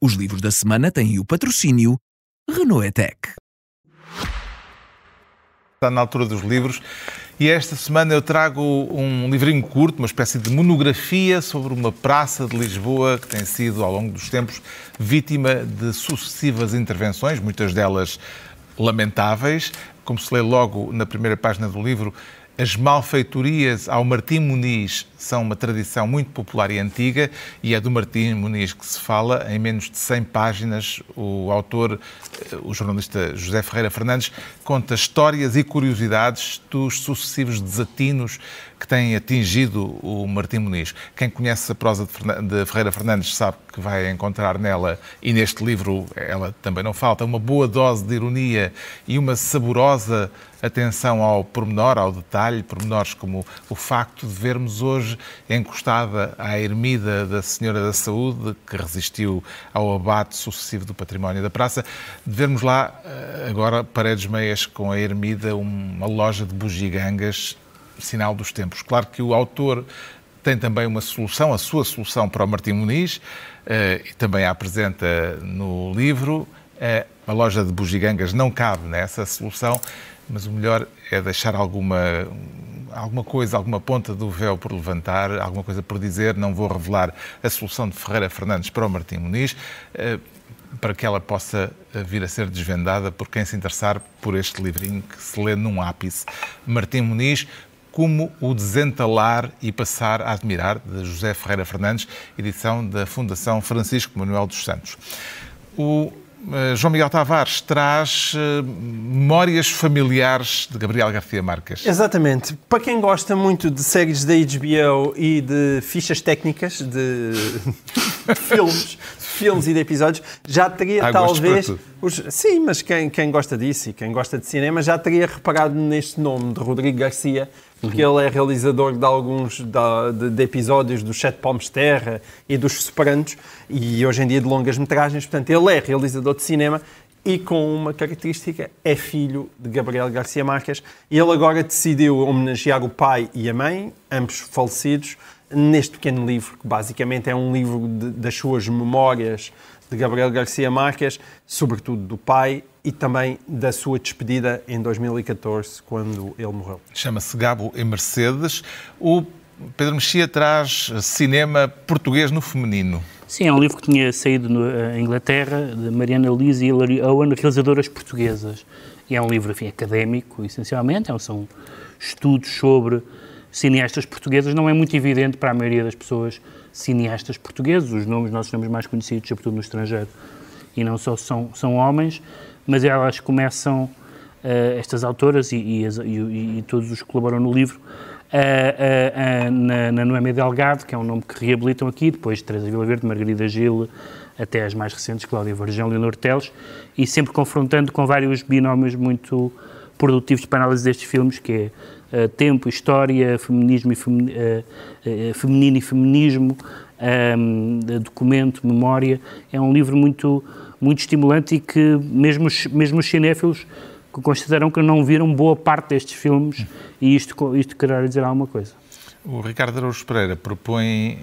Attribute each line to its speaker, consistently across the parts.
Speaker 1: Os livros da semana têm o patrocínio Renault Etec.
Speaker 2: Está na altura dos livros e esta semana eu trago um livrinho curto, uma espécie de monografia sobre uma praça de Lisboa que tem sido, ao longo dos tempos, vítima de sucessivas intervenções, muitas delas lamentáveis. Como se lê logo na primeira página do livro, as malfeitorias ao Martim Muniz são uma tradição muito popular e antiga e é do Martim Muniz que se fala. Em menos de 100 páginas, o autor, o jornalista José Ferreira Fernandes, conta histórias e curiosidades dos sucessivos desatinos que têm atingido o Martim Muniz. Quem conhece a prosa de Ferreira Fernandes sabe que vai encontrar nela, e neste livro ela também não falta, uma boa dose de ironia e uma saborosa atenção ao pormenor, ao detalhe, pormenores como o facto de vermos hoje encostada à ermida da Senhora da Saúde, que resistiu ao abate sucessivo do património da praça, de vermos lá eh, agora paredes meias com a ermida uma loja de bugigangas sinal dos tempos. Claro que o autor tem também uma solução, a sua solução para o Martim Muniz, eh, e também a apresenta no livro. Eh, a loja de bugigangas não cabe nessa solução, mas o melhor é deixar alguma, alguma coisa, alguma ponta do véu por levantar, alguma coisa por dizer. Não vou revelar a solução de Ferreira Fernandes para o Martim Muniz, eh, para que ela possa vir a ser desvendada por quem se interessar por este livrinho que se lê num ápice. Martim Muniz, como o Desentalar e Passar a Admirar, de José Ferreira Fernandes, edição da Fundação Francisco Manuel dos Santos. O João Miguel Tavares traz uh, memórias familiares de Gabriel Garcia Marques.
Speaker 3: Exatamente. Para quem gosta muito de séries da HBO e de fichas técnicas, de filmes, filmes e de episódios, já teria
Speaker 2: Há
Speaker 3: talvez. Os... Sim, mas quem, quem gosta disso e quem gosta de cinema já teria reparado neste nome de Rodrigo Garcia porque uhum. ele é realizador de alguns de, de, episódios dos Sete Palmos Terra e dos Separantes e hoje em dia de longas metragens. Portanto, ele é realizador de cinema e com uma característica, é filho de Gabriel Garcia Marques. Ele agora decidiu homenagear o pai e a mãe, ambos falecidos, neste pequeno livro, que basicamente é um livro de, das suas memórias de Gabriel Garcia Marques, sobretudo do pai e também da sua despedida em 2014, quando ele morreu.
Speaker 2: Chama-se Gabo e Mercedes. O Pedro Mexia traz cinema português no feminino.
Speaker 4: Sim, é um livro que tinha saído na eh, Inglaterra, de Mariana Lise e Hilary Owen, realizadoras portuguesas. E é um livro enfim, académico, essencialmente, é são estudos sobre cineastas portuguesas. Não é muito evidente para a maioria das pessoas cineastas portuguesos, os nomes, nossos nomes mais conhecidos, sobretudo no estrangeiro, e não só são, são homens, mas elas começam, uh, estas autoras e, e, e, e, todos os que colaboram no livro, uh, uh, na, na Noémia Delgado, que é um nome que reabilitam aqui, depois Teresa Vila Verde, Margarida Gil, até as mais recentes, Cláudia Varjão, Leonor Teles, e sempre confrontando com vários binómios muito produtivos para análise destes filmes, que é uh, tempo, história, feminismo e femi uh, uh, feminino e feminismo, um, documento, memória. É um livro muito muito estimulante e que mesmo os, mesmo os cinéfilos consideram que não viram boa parte destes filmes e isto, isto querer dizer alguma coisa.
Speaker 2: O Ricardo Araújo Pereira propõe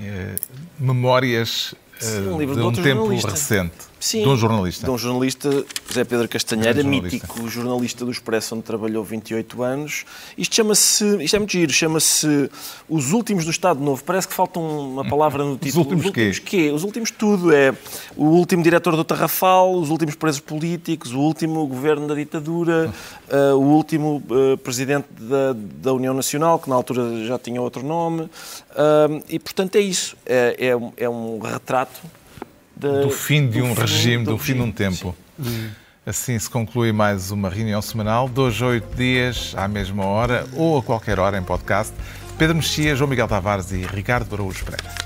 Speaker 2: memórias Sim, um livro de um tempo recente.
Speaker 5: Sim,
Speaker 2: de um jornalista.
Speaker 5: De um jornalista, José Pedro Castanheira, jornalista. mítico jornalista do Expresso, onde trabalhou 28 anos. Isto chama-se, isto é muito giro, chama-se Os Últimos do Estado Novo. Parece que falta uma palavra no título.
Speaker 2: Os últimos, os últimos
Speaker 5: quê? quê? Os últimos tudo. É o último diretor do Tarrafal, os últimos presos políticos, o último governo da ditadura, uh, o último uh, presidente da, da União Nacional, que na altura já tinha outro nome. Uh, e, portanto, é isso. É, é, é um retrato
Speaker 2: do fim de um regime, do, fim de um tempo. Sim. Assim se conclui mais uma reunião semanal, dois a oito dias, à mesma hora ou a qualquer hora em podcast. Pedro Mexia, João Miguel Tavares e Ricardo Araújo Pereira.